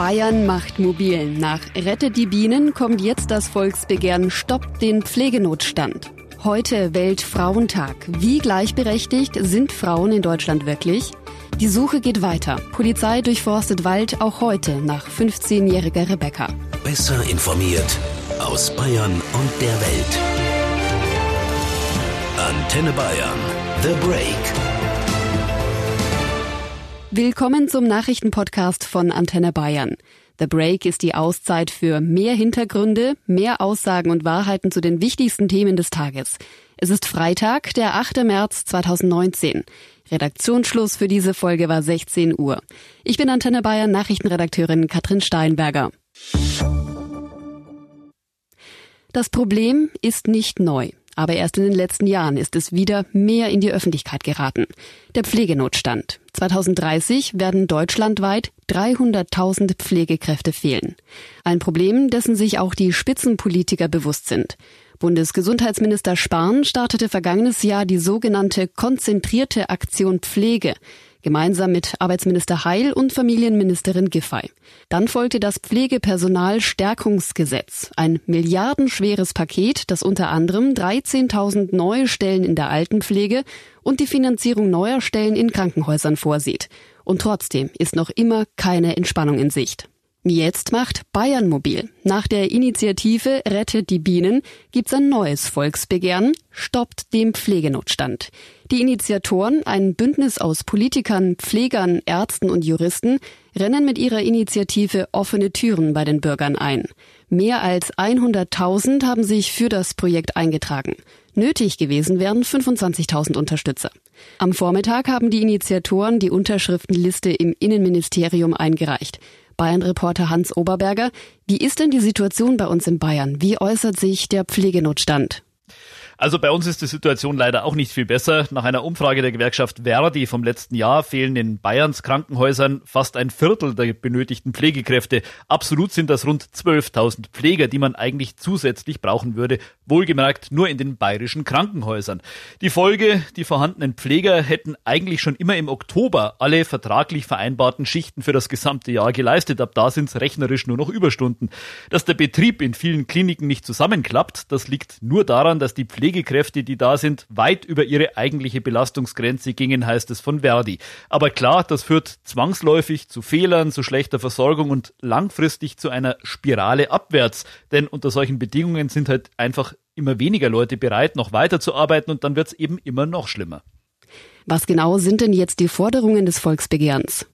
Bayern macht mobil. Nach Rettet die Bienen kommt jetzt das Volksbegehren Stoppt den Pflegenotstand. Heute Weltfrauentag. Wie gleichberechtigt sind Frauen in Deutschland wirklich? Die Suche geht weiter. Polizei durchforstet Wald auch heute nach 15-jähriger Rebecca. Besser informiert aus Bayern und der Welt. Antenne Bayern. The Break. Willkommen zum Nachrichtenpodcast von Antenne Bayern. The Break ist die Auszeit für mehr Hintergründe, mehr Aussagen und Wahrheiten zu den wichtigsten Themen des Tages. Es ist Freitag, der 8. März 2019. Redaktionsschluss für diese Folge war 16 Uhr. Ich bin Antenne Bayern Nachrichtenredakteurin Katrin Steinberger. Das Problem ist nicht neu. Aber erst in den letzten Jahren ist es wieder mehr in die Öffentlichkeit geraten. Der Pflegenotstand. 2030 werden deutschlandweit 300.000 Pflegekräfte fehlen. Ein Problem, dessen sich auch die Spitzenpolitiker bewusst sind. Bundesgesundheitsminister Spahn startete vergangenes Jahr die sogenannte konzentrierte Aktion Pflege gemeinsam mit Arbeitsminister Heil und Familienministerin Giffey. Dann folgte das Pflegepersonalstärkungsgesetz, ein milliardenschweres Paket, das unter anderem 13.000 neue Stellen in der Altenpflege und die Finanzierung neuer Stellen in Krankenhäusern vorsieht. Und trotzdem ist noch immer keine Entspannung in Sicht. Jetzt macht Bayern mobil. Nach der Initiative Rettet die Bienen gibt's ein neues Volksbegehren, stoppt dem Pflegenotstand. Die Initiatoren, ein Bündnis aus Politikern, Pflegern, Ärzten und Juristen, rennen mit ihrer Initiative offene Türen bei den Bürgern ein. Mehr als 100.000 haben sich für das Projekt eingetragen. Nötig gewesen wären 25.000 Unterstützer. Am Vormittag haben die Initiatoren die Unterschriftenliste im Innenministerium eingereicht. Bayern-Reporter Hans Oberberger. Wie ist denn die Situation bei uns in Bayern? Wie äußert sich der Pflegenotstand? Also bei uns ist die Situation leider auch nicht viel besser. Nach einer Umfrage der Gewerkschaft Verdi vom letzten Jahr fehlen in Bayerns Krankenhäusern fast ein Viertel der benötigten Pflegekräfte. Absolut sind das rund 12.000 Pfleger, die man eigentlich zusätzlich brauchen würde. Wohlgemerkt nur in den bayerischen Krankenhäusern. Die Folge, die vorhandenen Pfleger hätten eigentlich schon immer im Oktober alle vertraglich vereinbarten Schichten für das gesamte Jahr geleistet. Ab da sind es rechnerisch nur noch Überstunden. Dass der Betrieb in vielen Kliniken nicht zusammenklappt, das liegt nur daran, dass die Pflege Pflegekräfte, die da sind, weit über ihre eigentliche Belastungsgrenze gingen, heißt es von Verdi. Aber klar, das führt zwangsläufig zu Fehlern, zu schlechter Versorgung und langfristig zu einer Spirale abwärts. Denn unter solchen Bedingungen sind halt einfach immer weniger Leute bereit, noch weiterzuarbeiten und dann wird es eben immer noch schlimmer. Was genau sind denn jetzt die Forderungen des Volksbegehrens?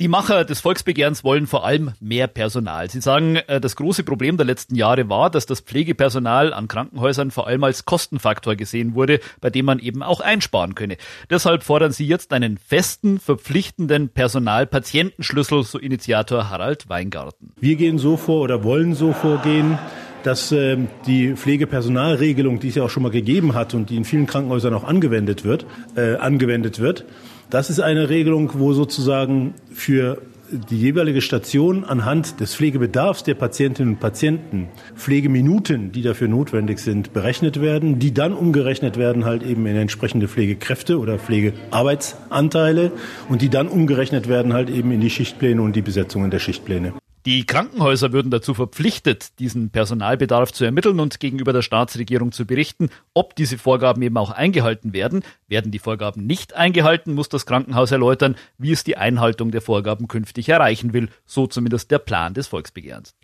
Die Macher des Volksbegehrens wollen vor allem mehr Personal. Sie sagen, äh, das große Problem der letzten Jahre war, dass das Pflegepersonal an Krankenhäusern vor allem als Kostenfaktor gesehen wurde, bei dem man eben auch einsparen könne. Deshalb fordern sie jetzt einen festen, verpflichtenden Personal-Patientenschlüssel, so Initiator Harald Weingarten. Wir gehen so vor oder wollen so vorgehen, dass äh, die Pflegepersonalregelung, die es ja auch schon mal gegeben hat und die in vielen Krankenhäusern auch angewendet wird, äh, angewendet wird, das ist eine Regelung, wo sozusagen für die jeweilige Station anhand des Pflegebedarfs der Patientinnen und Patienten Pflegeminuten, die dafür notwendig sind, berechnet werden, die dann umgerechnet werden halt eben in entsprechende Pflegekräfte oder Pflegearbeitsanteile und die dann umgerechnet werden halt eben in die Schichtpläne und die Besetzungen der Schichtpläne. Die Krankenhäuser würden dazu verpflichtet, diesen Personalbedarf zu ermitteln und gegenüber der Staatsregierung zu berichten, ob diese Vorgaben eben auch eingehalten werden. Werden die Vorgaben nicht eingehalten, muss das Krankenhaus erläutern, wie es die Einhaltung der Vorgaben künftig erreichen will. So zumindest der Plan des Volksbegehrens.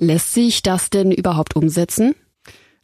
Lässt sich das denn überhaupt umsetzen?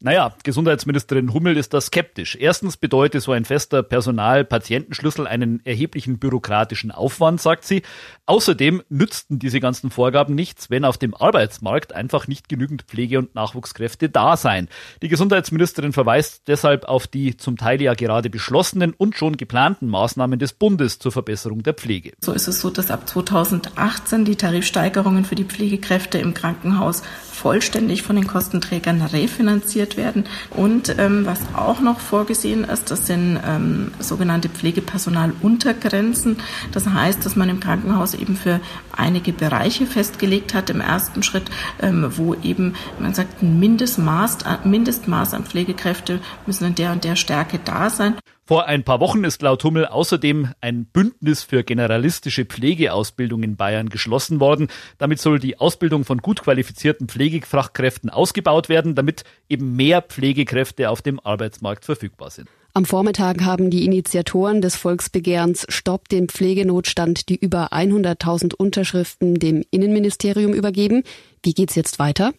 Naja, Gesundheitsministerin Hummel ist da skeptisch. Erstens bedeutet so ein fester Personal-Patientenschlüssel einen erheblichen bürokratischen Aufwand, sagt sie. Außerdem nützten diese ganzen Vorgaben nichts, wenn auf dem Arbeitsmarkt einfach nicht genügend Pflege- und Nachwuchskräfte da seien. Die Gesundheitsministerin verweist deshalb auf die zum Teil ja gerade beschlossenen und schon geplanten Maßnahmen des Bundes zur Verbesserung der Pflege. So ist es so, dass ab 2018 die Tarifsteigerungen für die Pflegekräfte im Krankenhaus vollständig von den Kostenträgern refinanziert werden. Und ähm, was auch noch vorgesehen ist, das sind ähm, sogenannte Pflegepersonaluntergrenzen. Das heißt, dass man im Krankenhaus eben für einige Bereiche festgelegt hat im ersten Schritt, ähm, wo eben, man sagt, ein Mindestmaß, Mindestmaß an Pflegekräfte müssen in der und der Stärke da sein. Vor ein paar Wochen ist laut Hummel außerdem ein Bündnis für generalistische Pflegeausbildung in Bayern geschlossen worden. Damit soll die Ausbildung von gut qualifizierten Pflegefachkräften ausgebaut werden, damit eben mehr Pflegekräfte auf dem Arbeitsmarkt verfügbar sind. Am Vormittag haben die Initiatoren des Volksbegehrens Stopp den Pflegenotstand die über 100.000 Unterschriften dem Innenministerium übergeben. Wie geht's jetzt weiter?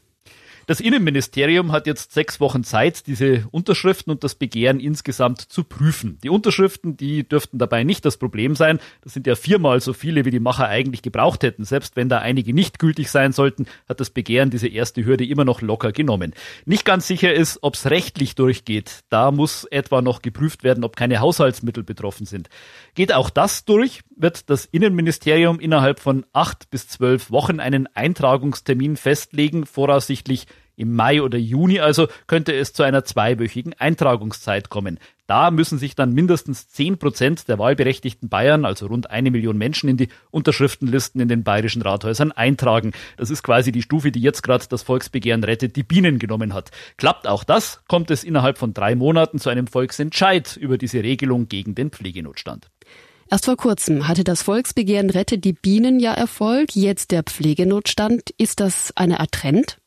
Das Innenministerium hat jetzt sechs Wochen Zeit, diese Unterschriften und das Begehren insgesamt zu prüfen. Die Unterschriften, die dürften dabei nicht das Problem sein. Das sind ja viermal so viele, wie die Macher eigentlich gebraucht hätten. Selbst wenn da einige nicht gültig sein sollten, hat das Begehren diese erste Hürde immer noch locker genommen. Nicht ganz sicher ist, ob es rechtlich durchgeht. Da muss etwa noch geprüft werden, ob keine Haushaltsmittel betroffen sind. Geht auch das durch, wird das Innenministerium innerhalb von acht bis zwölf Wochen einen Eintragungstermin festlegen, voraussichtlich im Mai oder Juni also könnte es zu einer zweiwöchigen Eintragungszeit kommen. Da müssen sich dann mindestens zehn Prozent der wahlberechtigten Bayern, also rund eine Million Menschen, in die Unterschriftenlisten in den bayerischen Rathäusern eintragen. Das ist quasi die Stufe, die jetzt gerade das Volksbegehren rettet die Bienen genommen hat. Klappt auch das, kommt es innerhalb von drei Monaten zu einem Volksentscheid über diese Regelung gegen den Pflegenotstand. Erst vor kurzem hatte das Volksbegehren Rettet die Bienen ja Erfolg, jetzt der Pflegenotstand. Ist das eine Art Trend?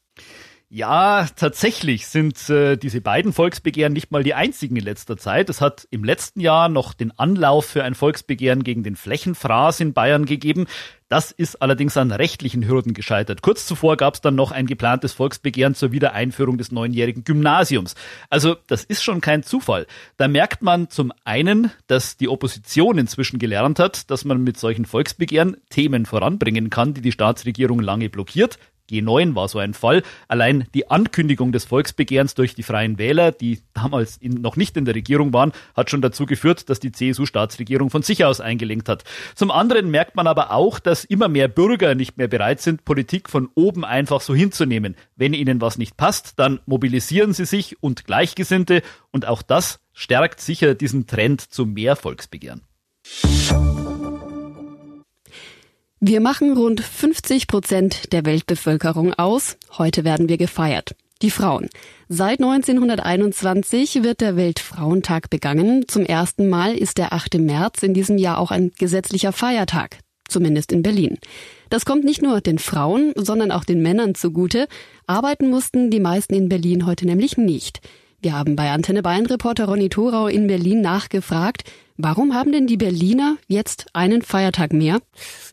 Ja, tatsächlich sind äh, diese beiden Volksbegehren nicht mal die einzigen in letzter Zeit. Es hat im letzten Jahr noch den Anlauf für ein Volksbegehren gegen den Flächenfraß in Bayern gegeben. Das ist allerdings an rechtlichen Hürden gescheitert. Kurz zuvor gab es dann noch ein geplantes Volksbegehren zur Wiedereinführung des neunjährigen Gymnasiums. Also das ist schon kein Zufall. Da merkt man zum einen, dass die Opposition inzwischen gelernt hat, dass man mit solchen Volksbegehren Themen voranbringen kann, die die Staatsregierung lange blockiert. G9 war so ein Fall. Allein die Ankündigung des Volksbegehrens durch die Freien Wähler, die damals in, noch nicht in der Regierung waren, hat schon dazu geführt, dass die CSU-Staatsregierung von sich aus eingelenkt hat. Zum anderen merkt man aber auch, dass immer mehr Bürger nicht mehr bereit sind, Politik von oben einfach so hinzunehmen. Wenn ihnen was nicht passt, dann mobilisieren sie sich und Gleichgesinnte und auch das stärkt sicher diesen Trend zu mehr Volksbegehren. Wir machen rund 50 Prozent der Weltbevölkerung aus. Heute werden wir gefeiert. Die Frauen. Seit 1921 wird der Weltfrauentag begangen. Zum ersten Mal ist der 8. März in diesem Jahr auch ein gesetzlicher Feiertag. Zumindest in Berlin. Das kommt nicht nur den Frauen, sondern auch den Männern zugute. Arbeiten mussten die meisten in Berlin heute nämlich nicht. Wir haben bei Antenne Bayern Reporter Ronny Thorau in Berlin nachgefragt, Warum haben denn die Berliner jetzt einen Feiertag mehr?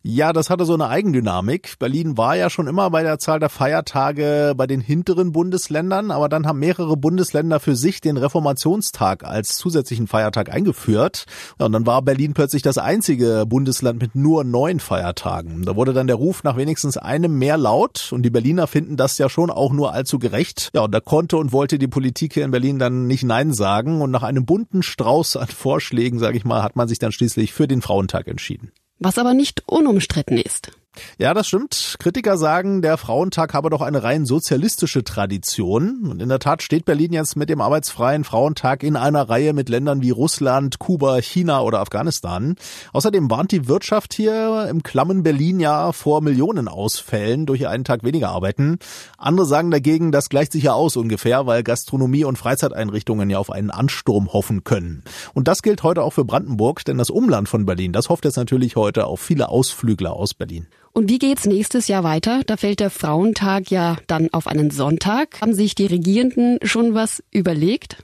Ja, das hatte so eine Eigendynamik. Berlin war ja schon immer bei der Zahl der Feiertage bei den hinteren Bundesländern, aber dann haben mehrere Bundesländer für sich den Reformationstag als zusätzlichen Feiertag eingeführt. und dann war Berlin plötzlich das einzige Bundesland mit nur neun Feiertagen. Da wurde dann der Ruf nach wenigstens einem mehr laut und die Berliner finden das ja schon auch nur allzu gerecht. Ja, und da konnte und wollte die Politik hier in Berlin dann nicht Nein sagen und nach einem bunten Strauß an Vorschlägen sage ich mal, hat man sich dann schließlich für den Frauentag entschieden. Was aber nicht unumstritten ist. Ja, das stimmt. Kritiker sagen, der Frauentag habe doch eine rein sozialistische Tradition. Und in der Tat steht Berlin jetzt mit dem arbeitsfreien Frauentag in einer Reihe mit Ländern wie Russland, Kuba, China oder Afghanistan. Außerdem warnt die Wirtschaft hier im klammen Berlin ja vor Millionenausfällen durch einen Tag weniger arbeiten. Andere sagen dagegen, das gleicht sich ja aus ungefähr, weil Gastronomie und Freizeiteinrichtungen ja auf einen Ansturm hoffen können. Und das gilt heute auch für Brandenburg, denn das Umland von Berlin, das hofft jetzt natürlich heute auf viele Ausflügler aus Berlin. Und wie geht's nächstes Jahr weiter? Da fällt der Frauentag ja dann auf einen Sonntag. Haben sich die Regierenden schon was überlegt?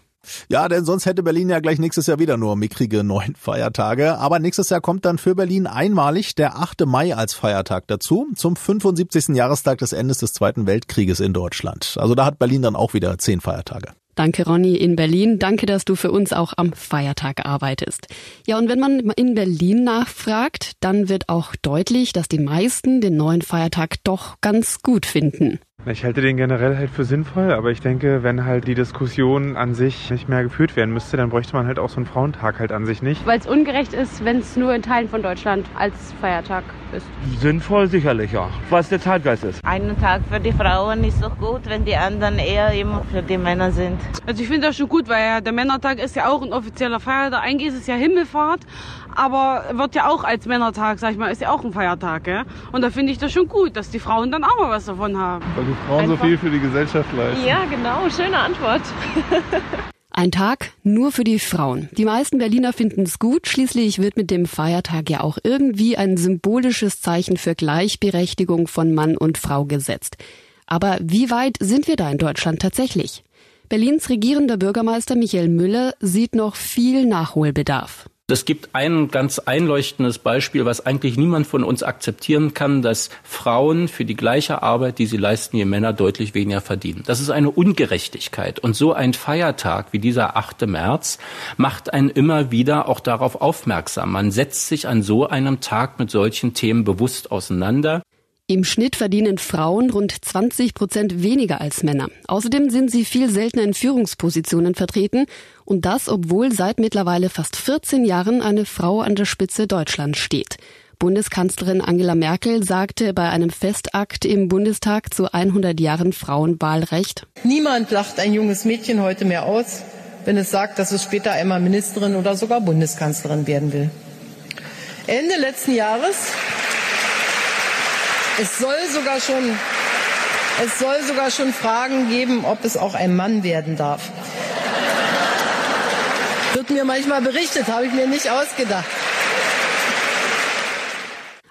Ja, denn sonst hätte Berlin ja gleich nächstes Jahr wieder nur mickrige neun Feiertage. Aber nächstes Jahr kommt dann für Berlin einmalig der 8. Mai als Feiertag dazu, zum 75. Jahrestag des Endes des Zweiten Weltkrieges in Deutschland. Also da hat Berlin dann auch wieder zehn Feiertage. Danke, Ronny, in Berlin. Danke, dass du für uns auch am Feiertag arbeitest. Ja, und wenn man in Berlin nachfragt, dann wird auch deutlich, dass die meisten den neuen Feiertag doch ganz gut finden. Ich halte den generell halt für sinnvoll, aber ich denke, wenn halt die Diskussion an sich nicht mehr geführt werden müsste, dann bräuchte man halt auch so einen Frauentag halt an sich nicht. Weil es ungerecht ist, wenn es nur in Teilen von Deutschland als Feiertag ist. Sinnvoll sicherlich, ja. Was der Zeitgeist ist. Einen Tag für die Frauen ist doch gut, wenn die anderen eher immer für die Männer sind. Also ich finde das schon gut, weil ja der Männertag ist ja auch ein offizieller Feiertag. Eigentlich ist es ja Himmelfahrt, aber wird ja auch als Männertag, sag ich mal, ist ja auch ein Feiertag. Gell? Und da finde ich das schon gut, dass die Frauen dann auch mal was davon haben. Weil die Frauen Einfach. so viel für die Gesellschaft leisten. Ja, genau. Schöne Antwort. Ein Tag nur für die Frauen. Die meisten Berliner finden es gut. Schließlich wird mit dem Feiertag ja auch irgendwie ein symbolisches Zeichen für Gleichberechtigung von Mann und Frau gesetzt. Aber wie weit sind wir da in Deutschland tatsächlich? Berlins regierender Bürgermeister Michael Müller sieht noch viel Nachholbedarf. Es gibt ein ganz einleuchtendes Beispiel, was eigentlich niemand von uns akzeptieren kann, dass Frauen für die gleiche Arbeit, die sie leisten, ihr Männer deutlich weniger verdienen. Das ist eine Ungerechtigkeit. Und so ein Feiertag wie dieser 8. März macht einen immer wieder auch darauf aufmerksam. Man setzt sich an so einem Tag mit solchen Themen bewusst auseinander. Im Schnitt verdienen Frauen rund 20 Prozent weniger als Männer. Außerdem sind sie viel seltener in Führungspositionen vertreten und das, obwohl seit mittlerweile fast 14 Jahren eine Frau an der Spitze Deutschlands steht. Bundeskanzlerin Angela Merkel sagte bei einem Festakt im Bundestag zu 100 Jahren Frauenwahlrecht. Niemand lacht ein junges Mädchen heute mehr aus, wenn es sagt, dass es später einmal Ministerin oder sogar Bundeskanzlerin werden will. Ende letzten Jahres es soll sogar schon, es soll sogar schon Fragen geben, ob es auch ein Mann werden darf. Wird mir manchmal berichtet, habe ich mir nicht ausgedacht.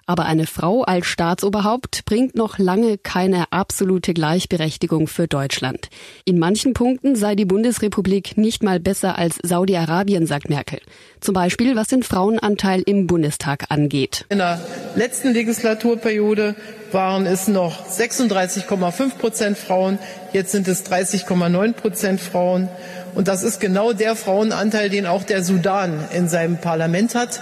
Aber eine Frau als Staatsoberhaupt bringt noch lange keine absolute Gleichberechtigung für Deutschland. In manchen Punkten sei die Bundesrepublik nicht mal besser als Saudi-Arabien, sagt Merkel. Zum Beispiel was den Frauenanteil im Bundestag angeht. In der letzten Legislaturperiode waren es noch 36,5 Prozent Frauen, jetzt sind es 30,9 Prozent Frauen. Und das ist genau der Frauenanteil, den auch der Sudan in seinem Parlament hat.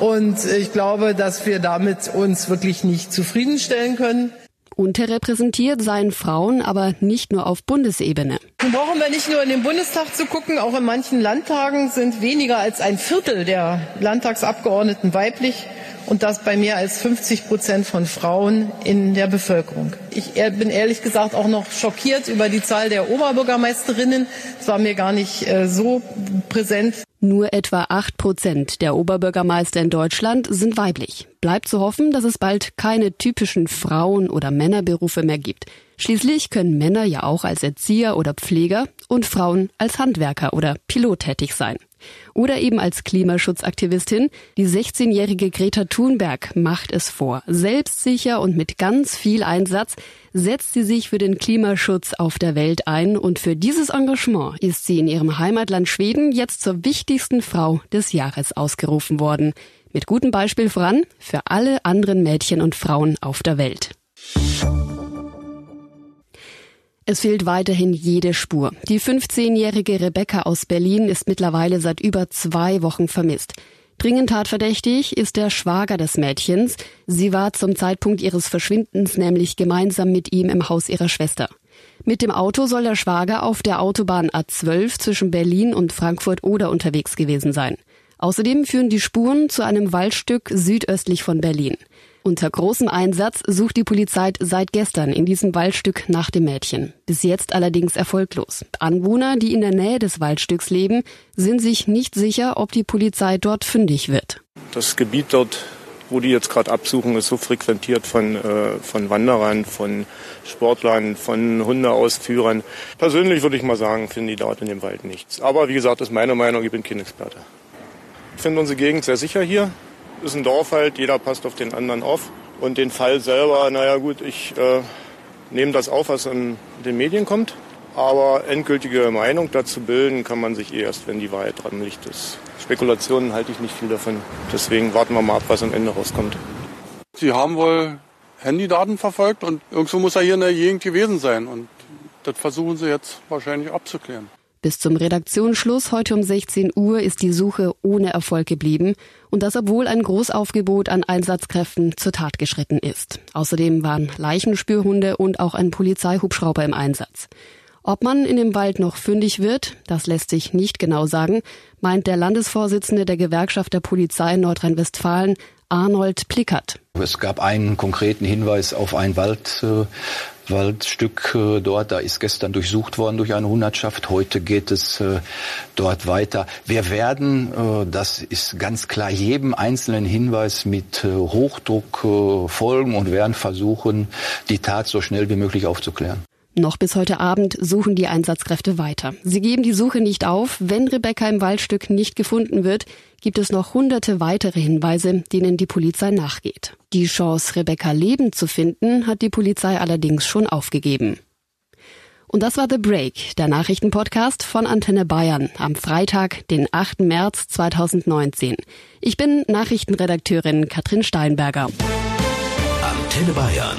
Und ich glaube, dass wir damit uns wirklich nicht zufriedenstellen können. Unterrepräsentiert seien Frauen aber nicht nur auf Bundesebene. Nun brauchen wir nicht nur in den Bundestag zu gucken, auch in manchen Landtagen sind weniger als ein Viertel der Landtagsabgeordneten weiblich und das bei mehr als 50 Prozent von Frauen in der Bevölkerung. Ich bin ehrlich gesagt auch noch schockiert über die Zahl der Oberbürgermeisterinnen. Das war mir gar nicht äh, so präsent. Nur etwa acht Prozent der Oberbürgermeister in Deutschland sind weiblich. Bleibt zu hoffen, dass es bald keine typischen Frauen- oder Männerberufe mehr gibt. Schließlich können Männer ja auch als Erzieher oder Pfleger und Frauen als Handwerker oder Pilot tätig sein. Oder eben als Klimaschutzaktivistin. Die 16-jährige Greta Thunberg macht es vor. Selbstsicher und mit ganz viel Einsatz setzt sie sich für den Klimaschutz auf der Welt ein und für dieses Engagement ist sie in ihrem Heimatland Schweden jetzt zur wichtigsten Frau des Jahres ausgerufen worden. Mit gutem Beispiel voran für alle anderen Mädchen und Frauen auf der Welt. Es fehlt weiterhin jede Spur. Die 15-jährige Rebecca aus Berlin ist mittlerweile seit über zwei Wochen vermisst. Dringend tatverdächtig ist der Schwager des Mädchens. Sie war zum Zeitpunkt ihres Verschwindens nämlich gemeinsam mit ihm im Haus ihrer Schwester. Mit dem Auto soll der Schwager auf der Autobahn A12 zwischen Berlin und Frankfurt-Oder unterwegs gewesen sein. Außerdem führen die Spuren zu einem Waldstück südöstlich von Berlin. Unter großem Einsatz sucht die Polizei seit gestern in diesem Waldstück nach dem Mädchen. Bis jetzt allerdings erfolglos. Anwohner, die in der Nähe des Waldstücks leben, sind sich nicht sicher, ob die Polizei dort fündig wird. Das Gebiet dort, wo die jetzt gerade absuchen, ist so frequentiert von, äh, von Wanderern, von Sportlern, von Hundeausführern. Persönlich würde ich mal sagen, finden die dort in dem Wald nichts. Aber wie gesagt, das ist meine Meinung, ich bin kein Experte. Ich finde unsere Gegend sehr sicher hier ist ein Dorf halt, jeder passt auf den anderen auf. Und den Fall selber, naja gut, ich äh, nehme das auf, was in den Medien kommt. Aber endgültige Meinung dazu bilden kann man sich eh erst, wenn die Wahrheit dran liegt. Das Spekulationen halte ich nicht viel davon. Deswegen warten wir mal ab, was am Ende rauskommt. Sie haben wohl Handydaten verfolgt und irgendwo muss er hier in der Gegend gewesen sein. Und das versuchen sie jetzt wahrscheinlich abzuklären. Bis zum Redaktionsschluss heute um 16 Uhr ist die Suche ohne Erfolg geblieben und das obwohl ein Großaufgebot an Einsatzkräften zur Tat geschritten ist. Außerdem waren Leichenspürhunde und auch ein Polizeihubschrauber im Einsatz. Ob man in dem Wald noch fündig wird, das lässt sich nicht genau sagen, meint der Landesvorsitzende der Gewerkschaft der Polizei Nordrhein-Westfalen, Arnold Plickert. Es gab einen konkreten Hinweis auf ein Wald, äh, Waldstück äh, dort. Da ist gestern durchsucht worden durch eine Hundertschaft. Heute geht es äh, dort weiter. Wir werden, äh, das ist ganz klar, jedem einzelnen Hinweis mit Hochdruck folgen und werden versuchen, die Tat so schnell wie möglich aufzuklären. Noch bis heute Abend suchen die Einsatzkräfte weiter. Sie geben die Suche nicht auf. Wenn Rebecca im Waldstück nicht gefunden wird, gibt es noch hunderte weitere Hinweise, denen die Polizei nachgeht. Die Chance, Rebecca lebend zu finden, hat die Polizei allerdings schon aufgegeben. Und das war The Break, der Nachrichtenpodcast von Antenne Bayern am Freitag, den 8. März 2019. Ich bin Nachrichtenredakteurin Katrin Steinberger. Antenne Bayern.